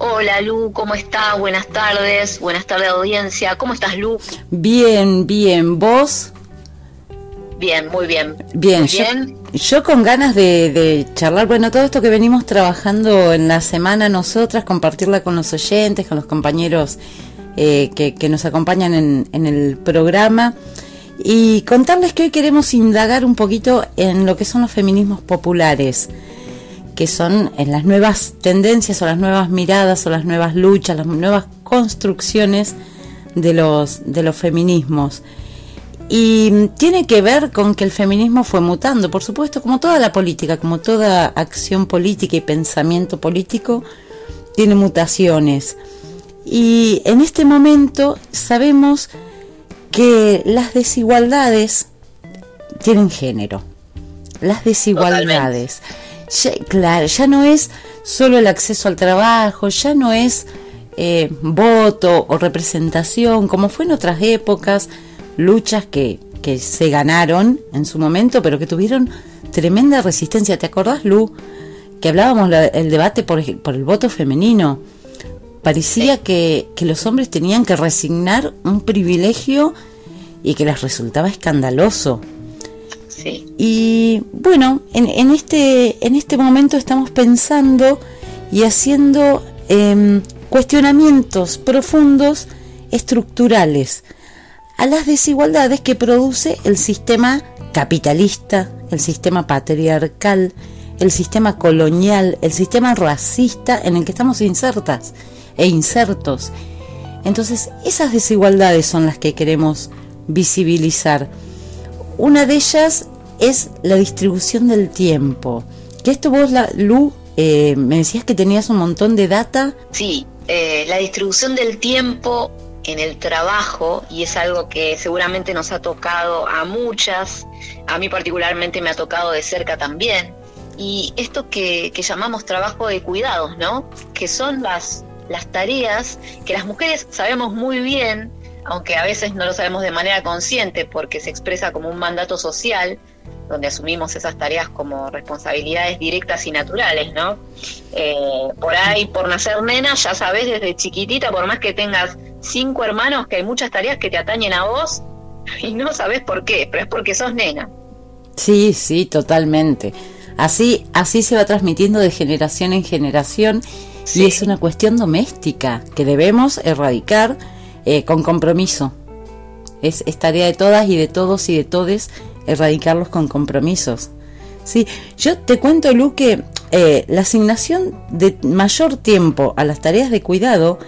Hola Lu, ¿cómo estás? Buenas tardes, buenas tardes audiencia. ¿Cómo estás Lu? Bien, bien. ¿Vos? Bien, muy bien. Bien, yo, yo, con ganas de, charlar, bueno, todo esto que venimos trabajando en la semana nosotras, compartirla con los oyentes, con los compañeros eh, que, nos acompañan en, en el programa y contarles que hoy queremos indagar un poquito en lo que son los feminismos populares que son las nuevas tendencias o las nuevas miradas o las nuevas luchas, las nuevas construcciones de los, de los feminismos. Y tiene que ver con que el feminismo fue mutando, por supuesto, como toda la política, como toda acción política y pensamiento político, tiene mutaciones. Y en este momento sabemos que las desigualdades tienen género. Las desigualdades ya, claro, ya no es solo el acceso al trabajo, ya no es eh, voto o representación, como fue en otras épocas, luchas que, que se ganaron en su momento, pero que tuvieron tremenda resistencia. ¿Te acordás, Lu? Que hablábamos del debate por, por, el voto femenino. Parecía que, que los hombres tenían que resignar un privilegio y que les resultaba escandaloso. Y bueno, en, este, en este momento estamos pensando y haciendo em, cuestionamientos profundos estructurales a las desigualdades que produce el sistema capitalista, el sistema patriarcal, el sistema colonial, el sistema racista en el que estamos insertas e insertos. Entonces, esas desigualdades son las que queremos visibilizar. Una de ellas es la distribución del tiempo. Que esto vos, la, Lu, eh, me decías que tenías un montón de data. Sí, eh, la distribución del tiempo en el trabajo, y es algo que seguramente nos ha tocado a muchas, a mí particularmente me ha tocado de cerca también, y esto que, que llamamos trabajo de cuidados, ¿no? Que son las, las tareas que las mujeres sabemos muy bien aunque a veces no lo sabemos de manera consciente porque se expresa como un mandato social, donde asumimos esas tareas como responsabilidades directas y naturales, ¿no? Eh, por ahí, por nacer nena, ya sabes desde chiquitita, por más que tengas cinco hermanos, que hay muchas tareas que te atañen a vos y no sabes por qué, pero es porque sos nena. Sí, sí, totalmente. Así, así se va transmitiendo de generación en generación y es una cuestión doméstica que debemos erradicar eh, con compromiso. Es, tarea de todas y de todos y de todes erradicarlos con compromisos. Sí, yo te cuento, Lu, que eh, la asignación de mayor tiempo a las tareas de cuidado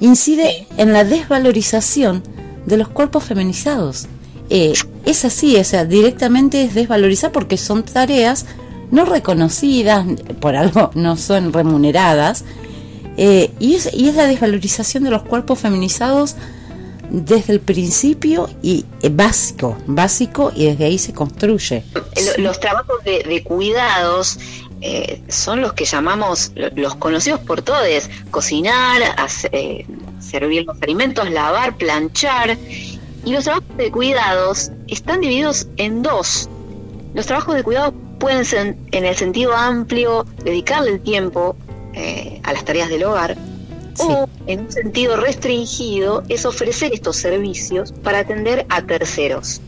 incide en la desvalorización de los cuerpos feminizados. Eh, es así, o sea, directamente es desvalorizar porque son tareas no reconocidas, por algo no son remuneradas, eh, y, es, y es la desvalorización de los cuerpos feminizados desde el principio y eh, básico, básico y desde ahí se construye. Los trabajos de, cuidados eh, son los que llamamos los conocidos por todos, cocinar, servir los alimentos, lavar, planchar. Y los trabajos de cuidados están divididos en dos. Los trabajos de cuidados pueden ser en el sentido amplio, dedicarle el tiempo eh, a las tareas del hogar, o en un sentido restringido es ofrecer estos servicios para atender a terceros.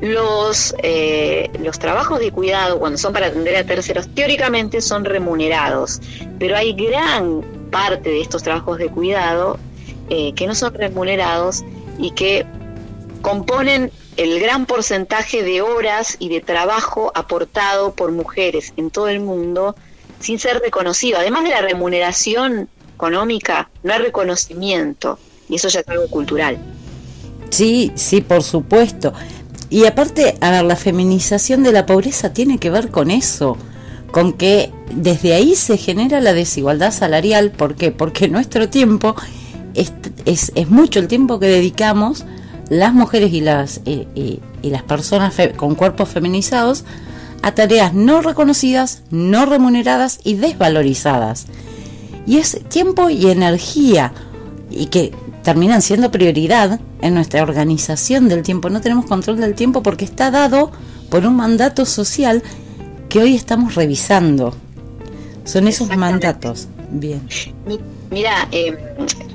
Los, eh, los trabajos de cuidado, cuando son para atender a terceros, teóricamente son remunerados, pero hay gran parte de estos trabajos de cuidado eh, que no son remunerados y que componen el gran porcentaje de horas y de trabajo aportado por mujeres en todo el mundo sin ser reconocido. Además de la remuneración económica, no hay reconocimiento, y eso ya es algo cultural. Sí, sí, por supuesto. Y aparte, a ver, la feminización de la pobreza tiene que ver con eso, con que desde ahí se genera la desigualdad salarial. ¿Por qué? Porque nuestro tiempo es, mucho el tiempo que dedicamos las mujeres y las, y, las personas con cuerpos feminizados a tareas no reconocidas, no remuneradas y desvalorizadas. Y es tiempo y energía y que terminan siendo prioridad en nuestra organización del tiempo. No tenemos control del tiempo porque está dado por un mandato social que hoy estamos revisando. Son esos mandatos Bien. Mira, em,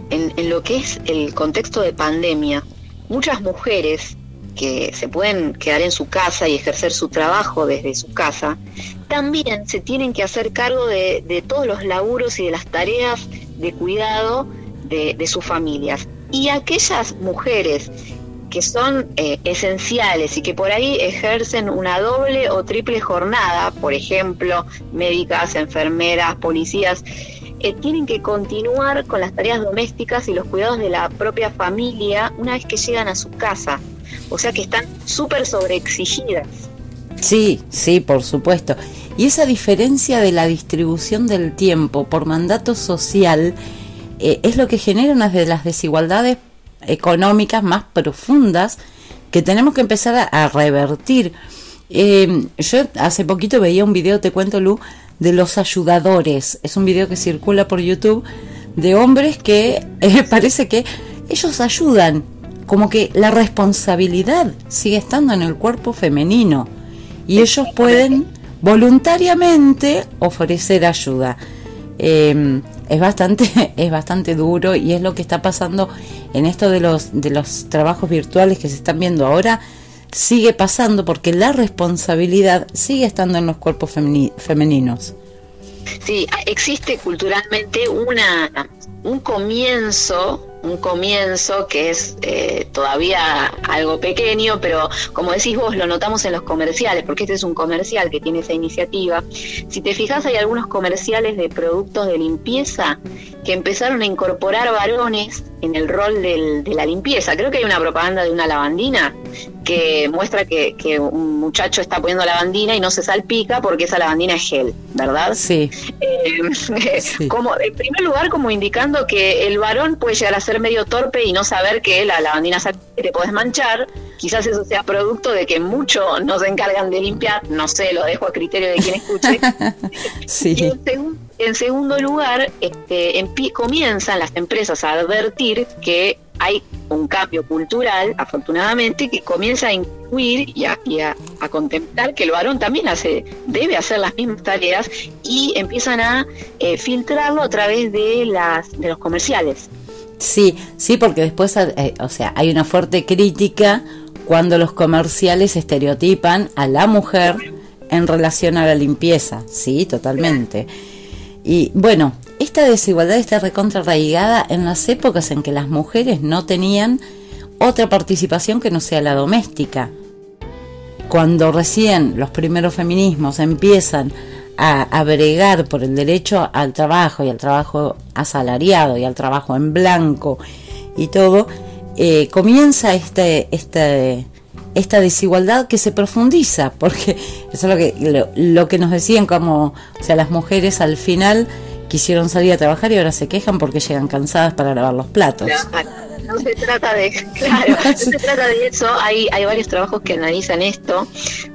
en, lo que es el contexto de pandemia, muchas mujeres que se pueden quedar en su casa y ejercer su trabajo desde su casa, también se tienen que hacer cargo de, todos los laburos y de las tareas de cuidado de, sus familias. Y aquellas mujeres que son eh, esenciales y que por ahí ejercen una doble o triple jornada, por ejemplo, médicas, enfermeras, policías, eh, tienen que continuar con las tareas domésticas y los cuidados de la propia familia una vez que llegan a su casa. O sea que están súper sobreexigidas. Sí, sí, por supuesto. Y esa diferencia de la distribución del tiempo por mandato social eh, es lo que genera una de las desigualdades económicas más profundas que tenemos que empezar a, revertir. Eh, yo hace poquito veía un video, te cuento Lu, de los ayudadores. Es un video que circula por YouTube de hombres que eh, parece que ellos ayudan, como que la responsabilidad sigue estando en el cuerpo femenino y ellos pueden voluntariamente ofrecer ayuda. Em, es bastante es bastante duro y es lo que está pasando en esto de los de los trabajos virtuales que se están viendo ahora sigue pasando porque la responsabilidad sigue estando en los cuerpos femeninos. Sí, existe culturalmente una, un comienzo un comienzo que es eh, todavía algo pequeño, pero como decís vos, lo notamos en los comerciales, porque este es un comercial que tiene esa iniciativa. Si te fijas, hay algunos comerciales de productos de limpieza que empezaron a incorporar varones en el rol de la limpieza. Creo que hay una propaganda de una lavandina que muestra que, un muchacho está poniendo lavandina y no se salpica porque esa lavandina es gel, ¿verdad? Sí. Eh, como, en primer lugar, como indicando que el varón puede llegar a ser medio torpe y no saber que la lavandina te puedes manchar. Quizás eso sea producto de que muchos no se encargan de limpiar, no sé, lo dejo a criterio de quien escuche. sí. en, segundo lugar, este, comienzan las empresas a advertir que hay un cambio cultural, afortunadamente, que comienza a incluir y a, contemplar que el varón también hace, debe hacer las mismas tareas y empiezan a eh, filtrarlo a través de, las, de los comerciales. Sí, sí, porque después, eh, o sea, hay una fuerte crítica cuando los comerciales estereotipan a la mujer en relación a la limpieza, sí, totalmente. Y bueno, esta desigualdad está recontra en las épocas en que las mujeres no tenían otra participación que no sea la doméstica. Cuando recién los primeros feminismos empiezan a, a bregar por el derecho al trabajo y al trabajo asalariado y al trabajo en blanco y todo, eh, comienza este, este, esta desigualdad que se profundiza, porque eso es lo que, lo, que nos decían como, o sea, las mujeres al final quisieron salir a trabajar y ahora se quejan porque llegan cansadas para lavar los platos. No, se trata de, claro, no se trata de eso. Hay, hay varios trabajos que analizan esto,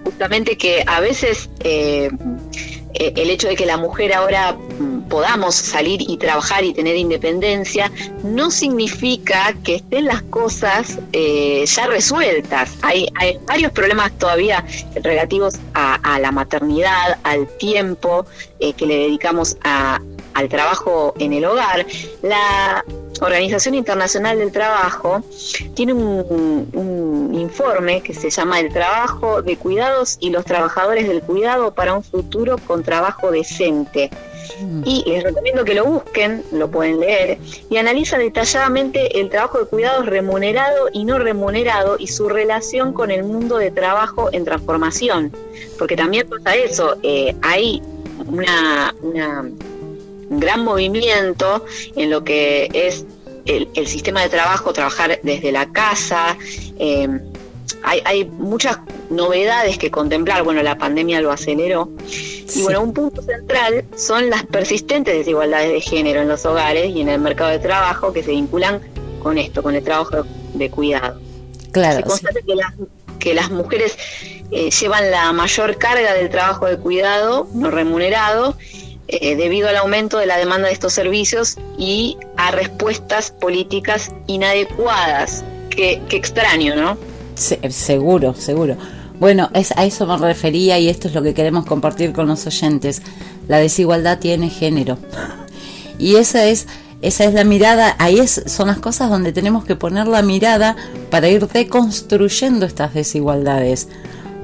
justamente que a veces eh, eh, el hecho de que la mujer ahora mm, podamos salir y trabajar y tener independencia no significa que estén las cosas eh, ya resueltas. Hay, hay, varios problemas todavía relativos a, la maternidad, al tiempo eh, que le dedicamos al trabajo en el hogar. La Organización Internacional del Trabajo tiene un, informe que se llama El trabajo de cuidados y los trabajadores del cuidado para un futuro con trabajo decente. Mm. Y les recomiendo que lo busquen, lo pueden leer, y analiza detalladamente el trabajo de cuidados remunerado y no remunerado y su relación con el mundo de trabajo en transformación. Porque también pasa eso, eh, hay una un gran movimiento en lo que es el, sistema de trabajo, trabajar desde la casa. Eh, hay, muchas novedades que contemplar, bueno, la pandemia lo aceleró. Y bueno, un punto central son las persistentes desigualdades de género en los hogares y en el mercado de trabajo que se vinculan con esto, con el trabajo de, cuidado. Claro. Se constata que, las, que las mujeres eh, llevan la mayor carga del trabajo de cuidado no remunerado eh, debido al aumento de la demanda de estos servicios y a respuestas políticas inadecuadas. Qué, extraño, ¿no? seguro, seguro. Bueno, es, a eso me refería y esto es lo que queremos compartir con los oyentes. La desigualdad tiene género. Y esa es, esa es la mirada, ahí es, son las cosas donde tenemos que poner la mirada para ir deconstruyendo estas desigualdades.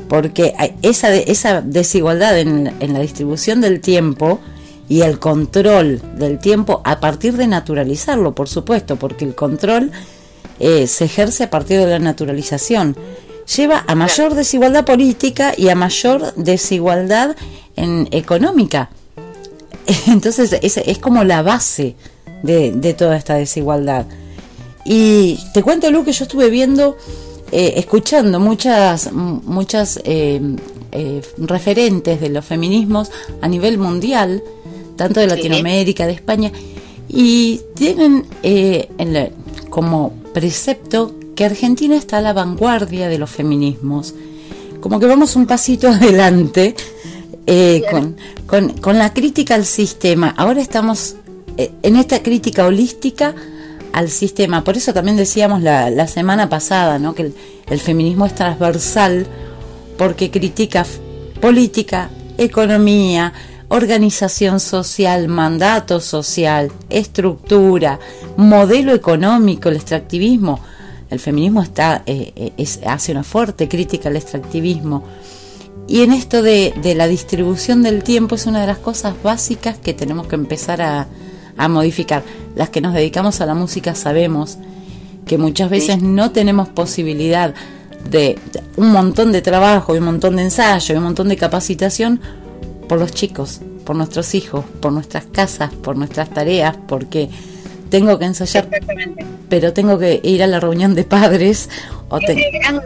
Porque esa, esa desigualdad en la distribución del tiempo y el control del tiempo a partir de naturalizarlo, por supuesto, porque el control eh, se ejerce a partir de la naturalización. Lleva a mayor desigualdad política y a mayor desigualdad en, económica. Entonces es, es como la base de, toda esta desigualdad. Y te cuento, Lu, que yo estuve viendo, eh, escuchando muchas, muchas eh, referentes de los feminismos a nivel mundial, tanto de Latinoamérica, de España, y tienen en como precepto que Argentina está a la vanguardia de los feminismos. Como que vamos un pasito adelante eh, con, la crítica al sistema. Ahora estamos eh, en esta crítica holística al sistema. Por eso también decíamos la, semana pasada ¿no? que el, feminismo es transversal porque critica política, economía, organización social, mandato social, estructura, modelo económico, el extractivismo. El feminismo está, eh, eh, hace una fuerte crítica al extractivismo. Y en esto de, la distribución del tiempo es una de las cosas básicas que tenemos que empezar a, a modificar. Las que nos dedicamos a la música sabemos que muchas veces no tenemos posibilidad de un montón de trabajo, un montón de ensayo, un montón de capacitación por los chicos, por nuestros hijos, por nuestras casas, por nuestras tareas, porque tengo que ensayar, pero tengo que ir a la reunión de padres. O gran,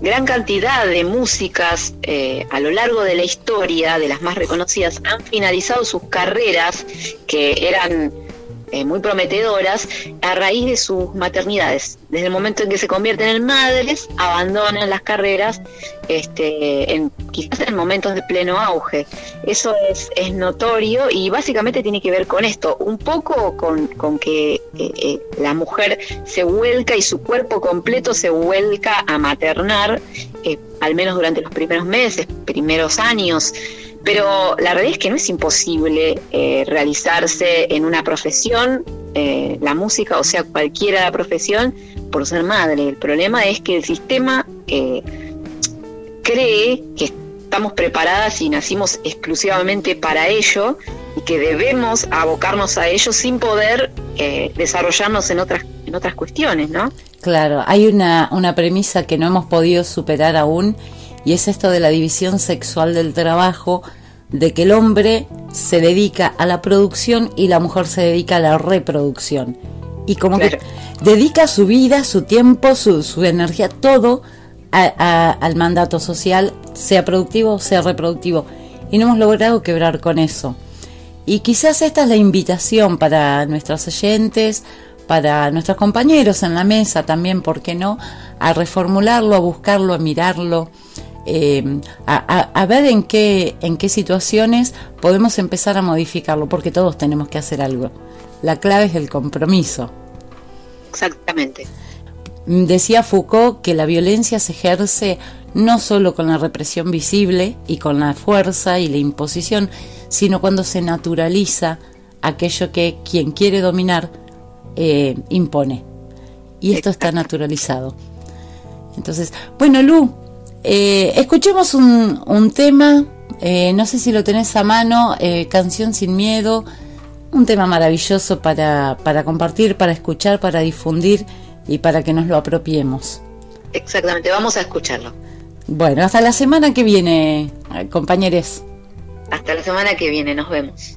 gran, cantidad de músicas eh, a lo largo de la historia, de las más reconocidas, han finalizado sus carreras que eran eh, muy prometedoras a raíz de sus maternidades. Desde el momento en que se convierten en madres, abandonan las carreras, este, quizás en momentos de pleno auge. Eso es, es notorio y básicamente tiene que ver con esto, un poco con, con que eh, eh, la mujer se vuelca y su cuerpo completo se vuelca a maternar, al menos durante los primeros meses, primeros años pero la realidad es que no es imposible eh, realizarse en una profesión, eh, la música, o sea, cualquiera la profesión, por ser madre. El problema es que el sistema eh, cree que estamos preparadas y nacimos exclusivamente para ello y que debemos abocarnos a ello sin poder desarrollarnos en otras, en otras cuestiones, ¿no? Claro, hay una, una premisa que no hemos podido superar aún y es esto de la división sexual del trabajo, de que el hombre se dedica a la producción y la mujer se dedica a la reproducción. Y como que dedica su vida, su tiempo, su, su energía, todo al mandato social, sea productivo, sea reproductivo. Y no hemos logrado quebrar con eso. Y quizás esta es la invitación para nuestros oyentes, para nuestros compañeros en la mesa también, ¿por qué no? A reformularlo, a buscarlo, a mirarlo eh, a, ver en qué, en qué situaciones podemos empezar a modificarlo, porque todos tenemos que hacer algo. La clave es el compromiso. Exactamente. Decía Foucault que la violencia se ejerce no solo con la represión visible y con la fuerza y la imposición, sino cuando se naturaliza aquello que quien quiere dominar eh, impone. Y esto está naturalizado. Entonces, bueno, Lu, eh, escuchemos un, tema, eh, no sé si lo tenés a mano, eh, Canción sin Miedo, un tema maravilloso para, para compartir, para escuchar, para difundir y para que nos lo apropiemos. Exactamente, vamos a escucharlo. Bueno, hasta la semana que viene, compañeros. Hasta la semana que viene, nos vemos.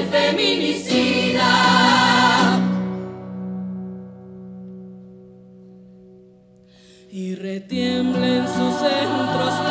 el feminicida. Y retiemble en sus centros